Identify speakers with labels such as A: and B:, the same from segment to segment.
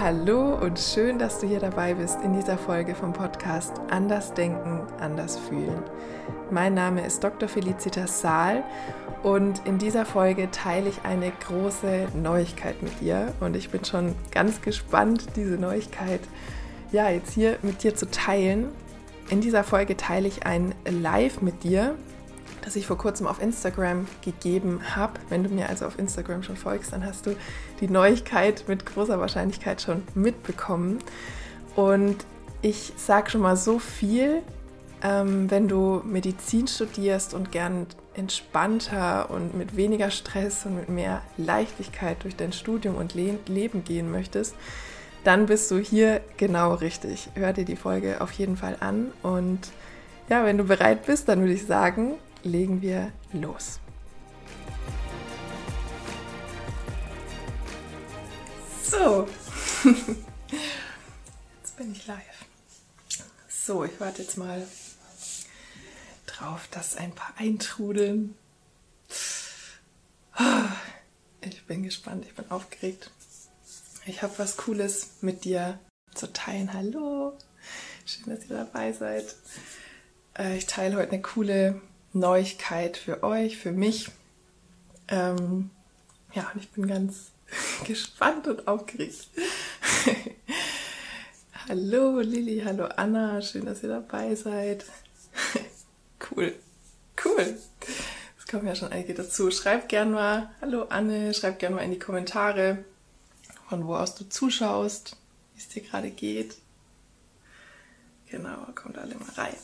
A: Hallo und schön, dass du hier dabei bist in dieser Folge vom Podcast Anders Denken, Anders Fühlen. Mein Name ist Dr. Felicitas Saal und in dieser Folge teile ich eine große Neuigkeit mit dir und ich bin schon ganz gespannt, diese Neuigkeit ja jetzt hier mit dir zu teilen. In dieser Folge teile ich ein Live mit dir, das ich vor kurzem auf Instagram gegeben habe. Wenn du mir also auf Instagram schon folgst, dann hast du die Neuigkeit mit großer Wahrscheinlichkeit schon mitbekommen. Und ich sage schon mal so viel, ähm, wenn du Medizin studierst und gern entspannter und mit weniger Stress und mit mehr Leichtigkeit durch dein Studium und Le Leben gehen möchtest, dann bist du hier genau richtig. Hör dir die Folge auf jeden Fall an und ja, wenn du bereit bist, dann würde ich sagen, legen wir los. So, jetzt bin ich live. So, ich warte jetzt mal drauf, dass ein paar eintrudeln. Ich bin gespannt, ich bin aufgeregt. Ich habe was Cooles mit dir zu teilen. Hallo, schön, dass ihr dabei seid. Äh, ich teile heute eine coole Neuigkeit für euch, für mich. Ähm, ja, und ich bin ganz gespannt und aufgeregt. hallo Lilly, hallo Anna, schön, dass ihr dabei seid. cool, cool. Es kommen ja schon einige dazu. Schreibt gern mal, hallo Anne, schreibt gern mal in die Kommentare, von wo aus du zuschaust, wie es dir gerade geht. Genau, kommt alle mal rein.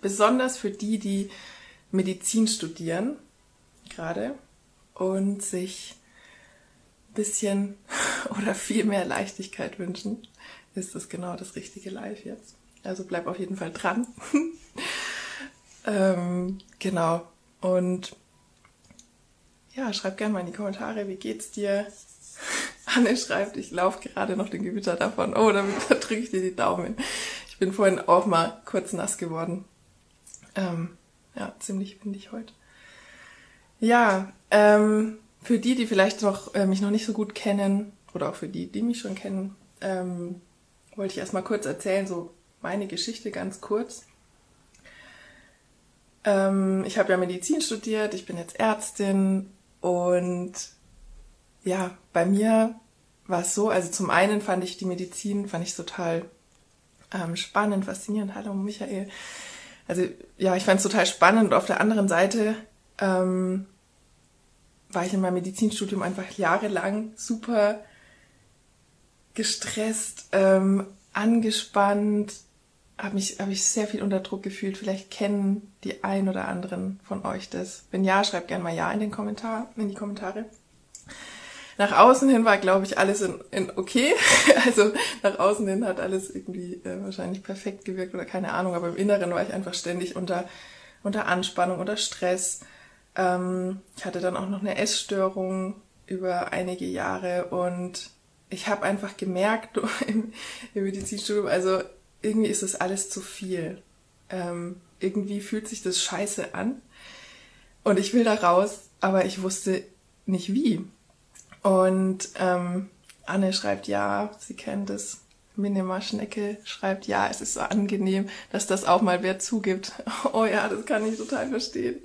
A: Besonders für die, die Medizin studieren gerade und sich ein bisschen oder viel mehr Leichtigkeit wünschen, ist das genau das richtige Live jetzt. Also bleib auf jeden Fall dran. ähm, genau. Und ja, schreib gerne mal in die Kommentare, wie geht's dir? Anne schreibt, ich laufe gerade noch den Gewitter davon. Oh, da drücke ich dir die Daumen. Ich bin vorhin auch mal kurz nass geworden. Ähm, ja, ziemlich windig heute. Ja, ähm, für die, die vielleicht noch, äh, mich noch nicht so gut kennen, oder auch für die, die mich schon kennen, ähm, wollte ich erstmal kurz erzählen, so meine Geschichte ganz kurz. Ähm, ich habe ja Medizin studiert, ich bin jetzt Ärztin und ja, bei mir war es so, also zum einen fand ich die Medizin, fand ich total ähm, spannend, faszinierend. Hallo Michael also ja, ich fand es total spannend und auf der anderen Seite ähm, war ich in meinem Medizinstudium einfach jahrelang super gestresst, ähm, angespannt, habe mich habe ich sehr viel unter Druck gefühlt. Vielleicht kennen die ein oder anderen von euch das. Wenn ja, schreibt gerne mal ja in den Kommentar, in die Kommentare. Nach außen hin war, glaube ich, alles in, in okay. Also nach außen hin hat alles irgendwie äh, wahrscheinlich perfekt gewirkt oder keine Ahnung, aber im Inneren war ich einfach ständig unter, unter Anspannung, unter Stress. Ähm, ich hatte dann auch noch eine Essstörung über einige Jahre und ich habe einfach gemerkt im, im Medizinstudium, also irgendwie ist das alles zu viel. Ähm, irgendwie fühlt sich das scheiße an und ich will da raus, aber ich wusste nicht wie. Und ähm, Anne schreibt ja, sie kennt es. Minima Schnecke schreibt ja, es ist so angenehm, dass das auch mal wer zugibt. Oh ja, das kann ich total verstehen.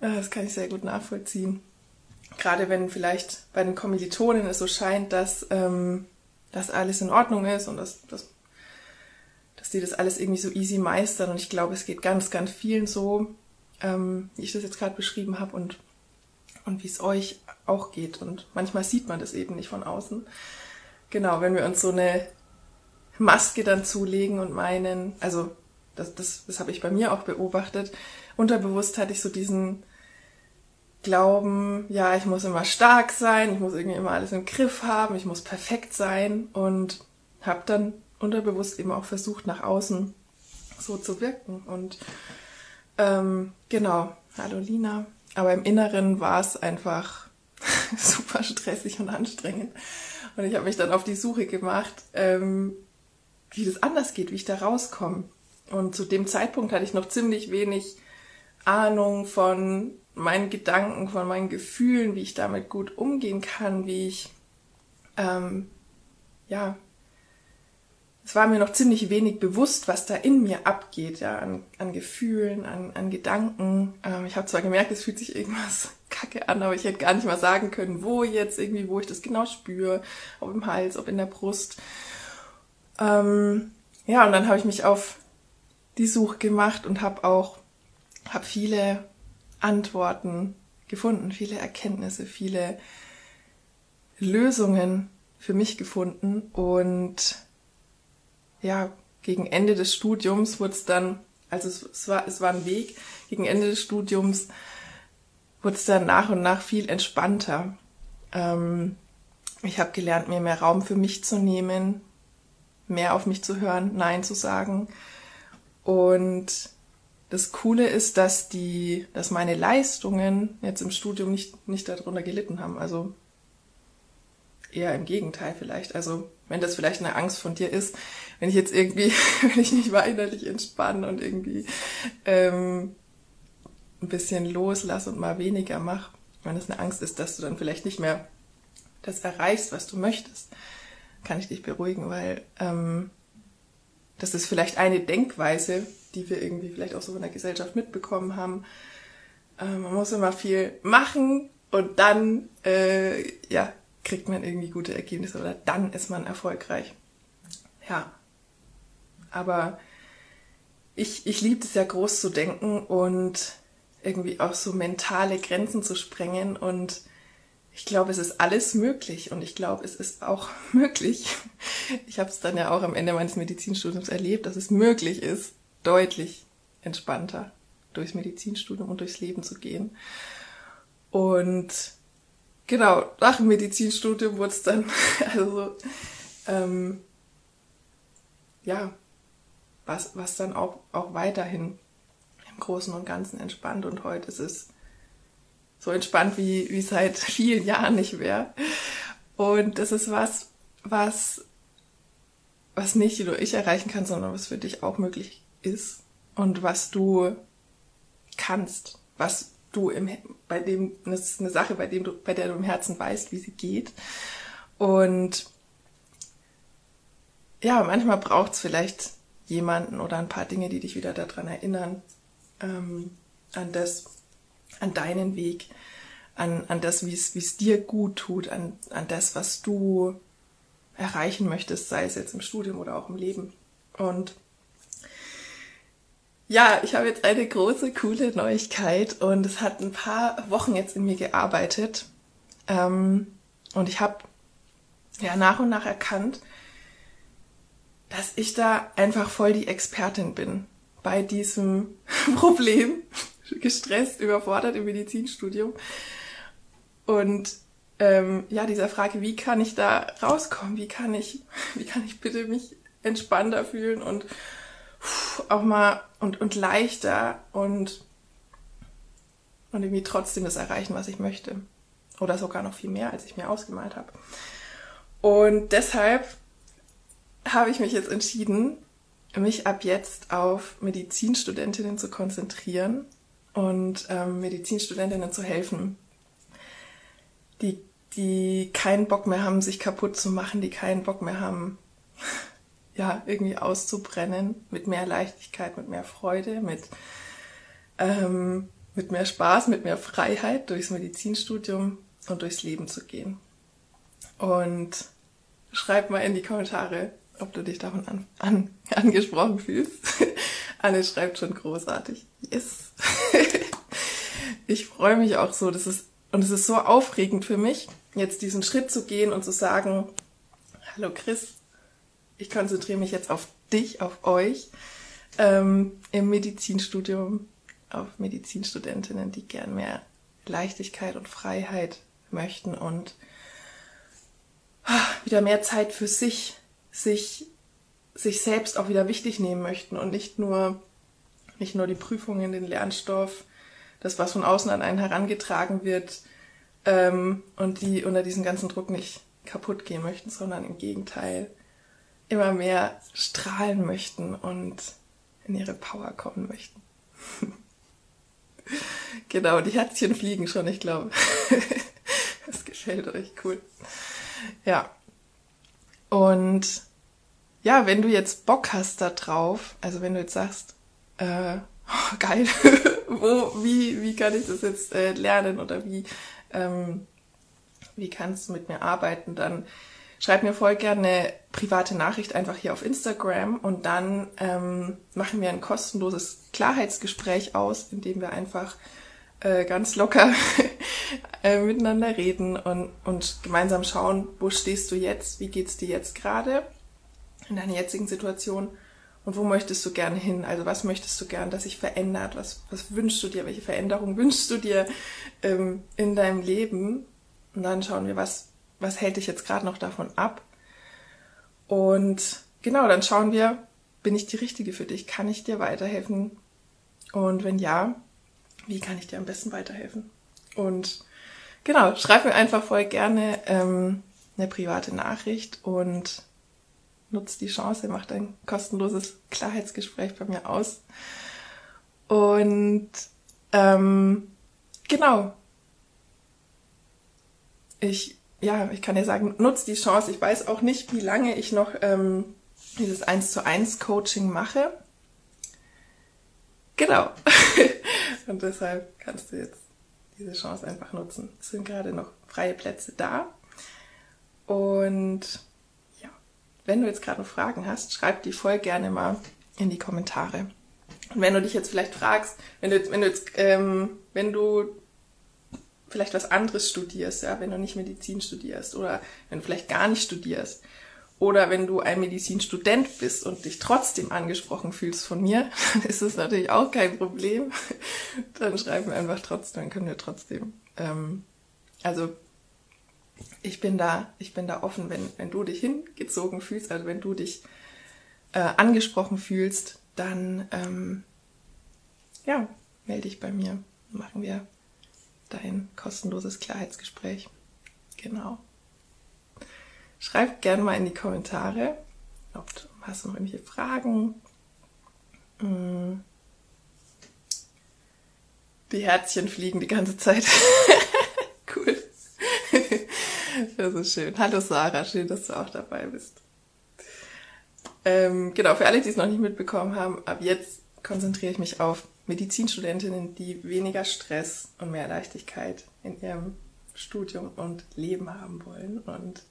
A: Äh, das kann ich sehr gut nachvollziehen. Gerade wenn vielleicht bei den Kommilitonen es so scheint, dass, ähm, dass alles in Ordnung ist und dass, dass, dass die das alles irgendwie so easy meistern. Und ich glaube, es geht ganz, ganz vielen so, ähm, wie ich das jetzt gerade beschrieben habe und, und wie es euch auch geht. Und manchmal sieht man das eben nicht von außen. Genau, wenn wir uns so eine Maske dann zulegen und meinen, also das, das, das habe ich bei mir auch beobachtet, unterbewusst hatte ich so diesen Glauben, ja, ich muss immer stark sein, ich muss irgendwie immer alles im Griff haben, ich muss perfekt sein und habe dann unterbewusst eben auch versucht, nach außen so zu wirken. Und ähm, genau, hallo Lina. Aber im Inneren war es einfach super stressig und anstrengend. Und ich habe mich dann auf die Suche gemacht, ähm, wie das anders geht, wie ich da rauskomme. Und zu dem Zeitpunkt hatte ich noch ziemlich wenig Ahnung von meinen Gedanken, von meinen Gefühlen, wie ich damit gut umgehen kann, wie ich ähm, ja, es war mir noch ziemlich wenig bewusst, was da in mir abgeht, ja, an, an Gefühlen, an, an Gedanken. Ähm, ich habe zwar gemerkt, es fühlt sich irgendwas kacke an, aber ich hätte gar nicht mal sagen können, wo jetzt irgendwie, wo ich das genau spüre, ob im Hals, ob in der Brust. Ähm, ja, und dann habe ich mich auf die Suche gemacht und habe auch hab viele Antworten gefunden, viele Erkenntnisse, viele Lösungen für mich gefunden und ja, gegen Ende des Studiums wurde es dann, also es, es, war, es war ein Weg, gegen Ende des Studiums wurde es dann nach und nach viel entspannter. Ähm, ich habe gelernt, mir mehr Raum für mich zu nehmen, mehr auf mich zu hören, Nein zu sagen. Und das Coole ist, dass die, dass meine Leistungen jetzt im Studium nicht, nicht darunter gelitten haben. Also eher im Gegenteil vielleicht. Also wenn das vielleicht eine Angst von dir ist, wenn ich jetzt irgendwie, wenn ich nicht weinerlich entspanne und irgendwie ähm, ein bisschen loslasse und mal weniger mache, wenn das eine Angst ist, dass du dann vielleicht nicht mehr das erreichst, was du möchtest, kann ich dich beruhigen, weil ähm, das ist vielleicht eine Denkweise, die wir irgendwie vielleicht auch so in der Gesellschaft mitbekommen haben. Ähm, man muss immer viel machen und dann äh, ja kriegt man irgendwie gute Ergebnisse oder dann ist man erfolgreich. Ja. Aber ich, ich liebe es ja groß zu denken und irgendwie auch so mentale Grenzen zu sprengen und ich glaube, es ist alles möglich und ich glaube, es ist auch möglich. Ich habe es dann ja auch am Ende meines Medizinstudiums erlebt, dass es möglich ist, deutlich entspannter durchs Medizinstudium und durchs Leben zu gehen. Und genau, nach dem Medizinstudium wurde es dann, also ähm, ja, was, was dann auch, auch weiterhin im Großen und Ganzen entspannt und heute ist es so entspannt wie, wie seit vielen Jahren nicht mehr. Und das ist was, was, was nicht nur ich erreichen kann, sondern was für dich auch möglich ist und was du kannst, was du im, bei dem, das ist eine Sache, bei dem du, bei der du im Herzen weißt, wie sie geht. Und ja, manchmal braucht es vielleicht jemanden oder ein paar Dinge, die dich wieder daran erinnern, ähm, an das, an deinen Weg, an, an das, wie es dir gut tut, an, an das, was du erreichen möchtest, sei es jetzt im Studium oder auch im Leben. Und ja, ich habe jetzt eine große, coole Neuigkeit und es hat ein paar Wochen jetzt in mir gearbeitet. Ähm, und ich habe ja nach und nach erkannt, dass ich da einfach voll die Expertin bin bei diesem Problem, gestresst, überfordert im Medizinstudium. Und ähm, ja, dieser Frage, wie kann ich da rauskommen? Wie kann ich, wie kann ich bitte mich entspannter fühlen und auch mal und, und leichter und, und irgendwie trotzdem das erreichen, was ich möchte. Oder sogar noch viel mehr, als ich mir ausgemalt habe. Und deshalb habe ich mich jetzt entschieden, mich ab jetzt auf Medizinstudentinnen zu konzentrieren und ähm, Medizinstudentinnen zu helfen, die, die keinen Bock mehr haben, sich kaputt zu machen, die keinen Bock mehr haben, ja, irgendwie auszubrennen, mit mehr Leichtigkeit, mit mehr Freude, mit, ähm, mit mehr Spaß, mit mehr Freiheit durchs Medizinstudium und durchs Leben zu gehen. Und schreib mal in die Kommentare, ob du dich davon an, an, angesprochen fühlst. Anne schreibt schon großartig. Yes. ich freue mich auch so. Das ist, und es ist so aufregend für mich, jetzt diesen Schritt zu gehen und zu sagen, hallo Chris, ich konzentriere mich jetzt auf dich, auf euch ähm, im Medizinstudium, auf Medizinstudentinnen, die gern mehr Leichtigkeit und Freiheit möchten und ah, wieder mehr Zeit für sich, sich, sich selbst auch wieder wichtig nehmen möchten und nicht nur, nicht nur die Prüfungen, den Lernstoff, das, was von außen an einen herangetragen wird, ähm, und die unter diesem ganzen Druck nicht kaputt gehen möchten, sondern im Gegenteil immer mehr strahlen möchten und in ihre Power kommen möchten. genau, die Herzchen fliegen schon, ich glaube. das gefällt euch, cool. Ja. Und ja, wenn du jetzt Bock hast da drauf, also wenn du jetzt sagst, äh, oh, geil, wo, wie, wie kann ich das jetzt äh, lernen oder wie, ähm, wie kannst du mit mir arbeiten, dann schreib mir voll gerne eine private Nachricht einfach hier auf Instagram und dann ähm, machen wir ein kostenloses Klarheitsgespräch aus, in dem wir einfach äh, ganz locker äh, miteinander reden und, und gemeinsam schauen, wo stehst du jetzt, wie geht's dir jetzt gerade in deiner jetzigen Situation und wo möchtest du gerne hin? Also was möchtest du gern, dass sich verändert? Was, was wünschst du dir? Welche Veränderung wünschst du dir ähm, in deinem Leben? Und dann schauen wir, was, was hält dich jetzt gerade noch davon ab? Und genau, dann schauen wir, bin ich die Richtige für dich? Kann ich dir weiterhelfen? Und wenn ja, wie kann ich dir am besten weiterhelfen? Und genau, schreib mir einfach voll gerne ähm, eine private Nachricht und nutz die Chance, mach ein kostenloses Klarheitsgespräch bei mir aus. Und ähm, genau, ich ja, ich kann dir sagen, nutz die Chance. Ich weiß auch nicht, wie lange ich noch ähm, dieses 1 zu 1 Coaching mache. Genau. Und deshalb kannst du jetzt diese Chance einfach nutzen. Es sind gerade noch freie Plätze da. Und ja, wenn du jetzt gerade noch Fragen hast, schreib die voll gerne mal in die Kommentare. Und wenn du dich jetzt vielleicht fragst, wenn du, wenn du jetzt, ähm, wenn du vielleicht was anderes studierst, ja, wenn du nicht Medizin studierst oder wenn du vielleicht gar nicht studierst oder wenn du ein Medizinstudent bist und dich trotzdem angesprochen fühlst von mir, dann ist es natürlich auch kein Problem. Dann schreiben wir einfach trotzdem, dann können wir trotzdem. Ähm, also ich bin da, ich bin da offen, wenn, wenn du dich hingezogen fühlst, also wenn du dich äh, angesprochen fühlst, dann ähm, ja, melde dich bei mir. Machen wir dein kostenloses Klarheitsgespräch. Genau. Schreib gerne mal in die Kommentare, ob du hast noch irgendwelche Fragen. Hm. Die Herzchen fliegen die ganze Zeit. cool. Das ist schön. Hallo Sarah, schön, dass du auch dabei bist. Ähm, genau, für alle, die es noch nicht mitbekommen haben, ab jetzt konzentriere ich mich auf Medizinstudentinnen, die weniger Stress und mehr Leichtigkeit in ihrem Studium und Leben haben wollen. Und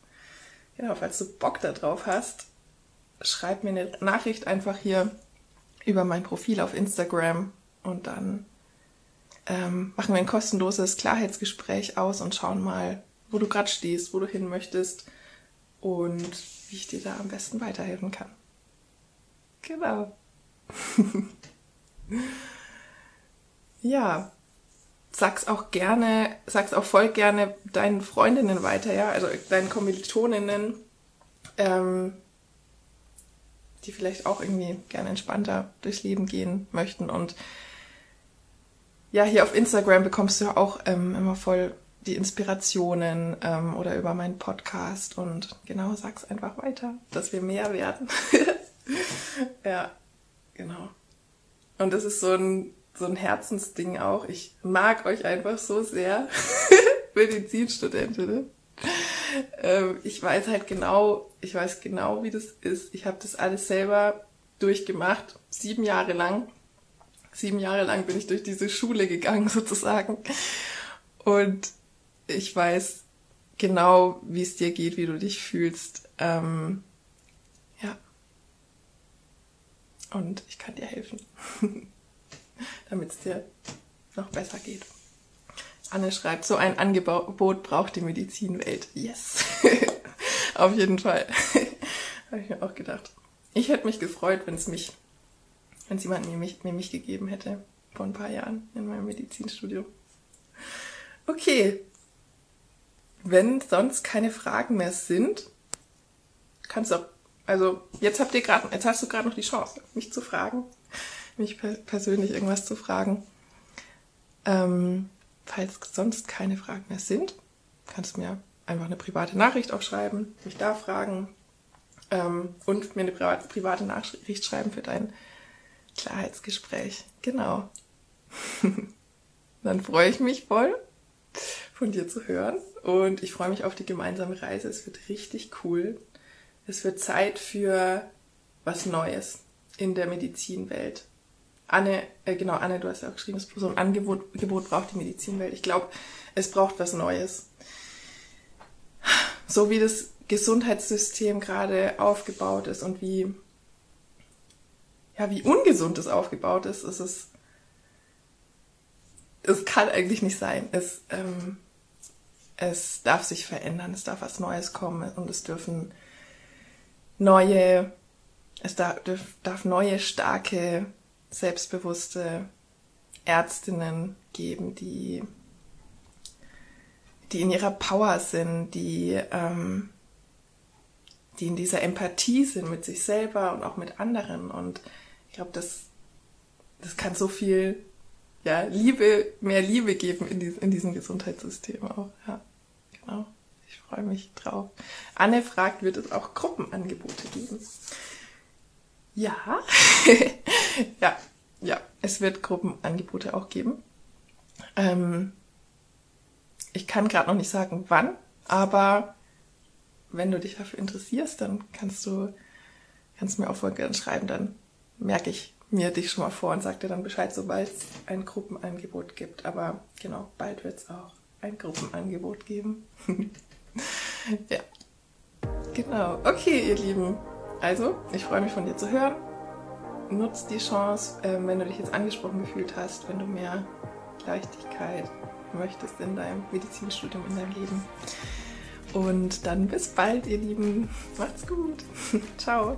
A: genau, falls du Bock darauf hast, schreib mir eine Nachricht einfach hier über mein Profil auf Instagram und dann ähm, machen wir ein kostenloses Klarheitsgespräch aus und schauen mal, wo du gerade stehst, wo du hin möchtest und wie ich dir da am besten weiterhelfen kann. Genau. ja, sag's auch gerne, sag's auch voll gerne deinen Freundinnen weiter, ja, also deinen Kommilitoninnen, ähm, die vielleicht auch irgendwie gerne entspannter durchs Leben gehen möchten. Und ja, hier auf Instagram bekommst du auch ähm, immer voll die Inspirationen ähm, oder über meinen Podcast und genau, sag's einfach weiter, dass wir mehr werden. ja, genau. Und das ist so ein so ein Herzensding auch. Ich mag euch einfach so sehr, Medizinstudentinnen. Ähm, ich weiß halt genau, ich weiß genau, wie das ist. Ich habe das alles selber durchgemacht, sieben Jahre lang. Sieben Jahre lang bin ich durch diese Schule gegangen sozusagen. Und ich weiß genau, wie es dir geht, wie du dich fühlst. Ähm, ja. Und ich kann dir helfen. damit es dir noch besser geht. Anne schreibt, so ein Angebot braucht die Medizinwelt. Yes. Auf jeden Fall. Habe ich mir auch gedacht. Ich hätte mich gefreut, wenn es mich, wenn es jemand mir mich, mir mich gegeben hätte vor ein paar Jahren in meinem Medizinstudium. Okay. Wenn sonst keine Fragen mehr sind, kannst du auch, also jetzt habt ihr gerade, jetzt hast du gerade noch die Chance, mich zu fragen mich persönlich irgendwas zu fragen. Ähm, falls sonst keine Fragen mehr sind, kannst du mir einfach eine private Nachricht auch schreiben, mich da fragen ähm, und mir eine private Nachricht schreiben für dein Klarheitsgespräch. Genau. Dann freue ich mich voll, von dir zu hören und ich freue mich auf die gemeinsame Reise. Es wird richtig cool. es wird Zeit für was Neues in der Medizinwelt. Anne, äh, genau, Anne, du hast ja auch geschrieben, so ein Angebot, Angebot braucht die Medizinwelt. Ich glaube, es braucht was Neues. So wie das Gesundheitssystem gerade aufgebaut ist und wie, ja, wie ungesund es aufgebaut ist, ist es, es kann eigentlich nicht sein. Es, ähm, es darf sich verändern, es darf was Neues kommen und es dürfen neue, es darf, darf neue, starke, selbstbewusste Ärztinnen geben, die, die in ihrer Power sind, die, ähm, die in dieser Empathie sind mit sich selber und auch mit anderen. Und ich glaube, das, das kann so viel ja, Liebe, mehr Liebe geben in, dies, in diesem Gesundheitssystem auch. Ja, genau. Ich freue mich drauf. Anne fragt, wird es auch Gruppenangebote geben? Ja, ja, ja, es wird Gruppenangebote auch geben. Ähm, ich kann gerade noch nicht sagen, wann, aber wenn du dich dafür interessierst, dann kannst du, kannst mir auch voll schreiben, dann merke ich mir dich schon mal vor und sag dir dann Bescheid, sobald es ein Gruppenangebot gibt. Aber genau, bald wird es auch ein Gruppenangebot geben. ja. Genau. Okay, ihr Lieben. Also, ich freue mich von dir zu hören. Nutzt die Chance, äh, wenn du dich jetzt angesprochen gefühlt hast, wenn du mehr Leichtigkeit möchtest in deinem Medizinstudium, in deinem Leben. Und dann bis bald, ihr Lieben. Macht's gut. Ciao.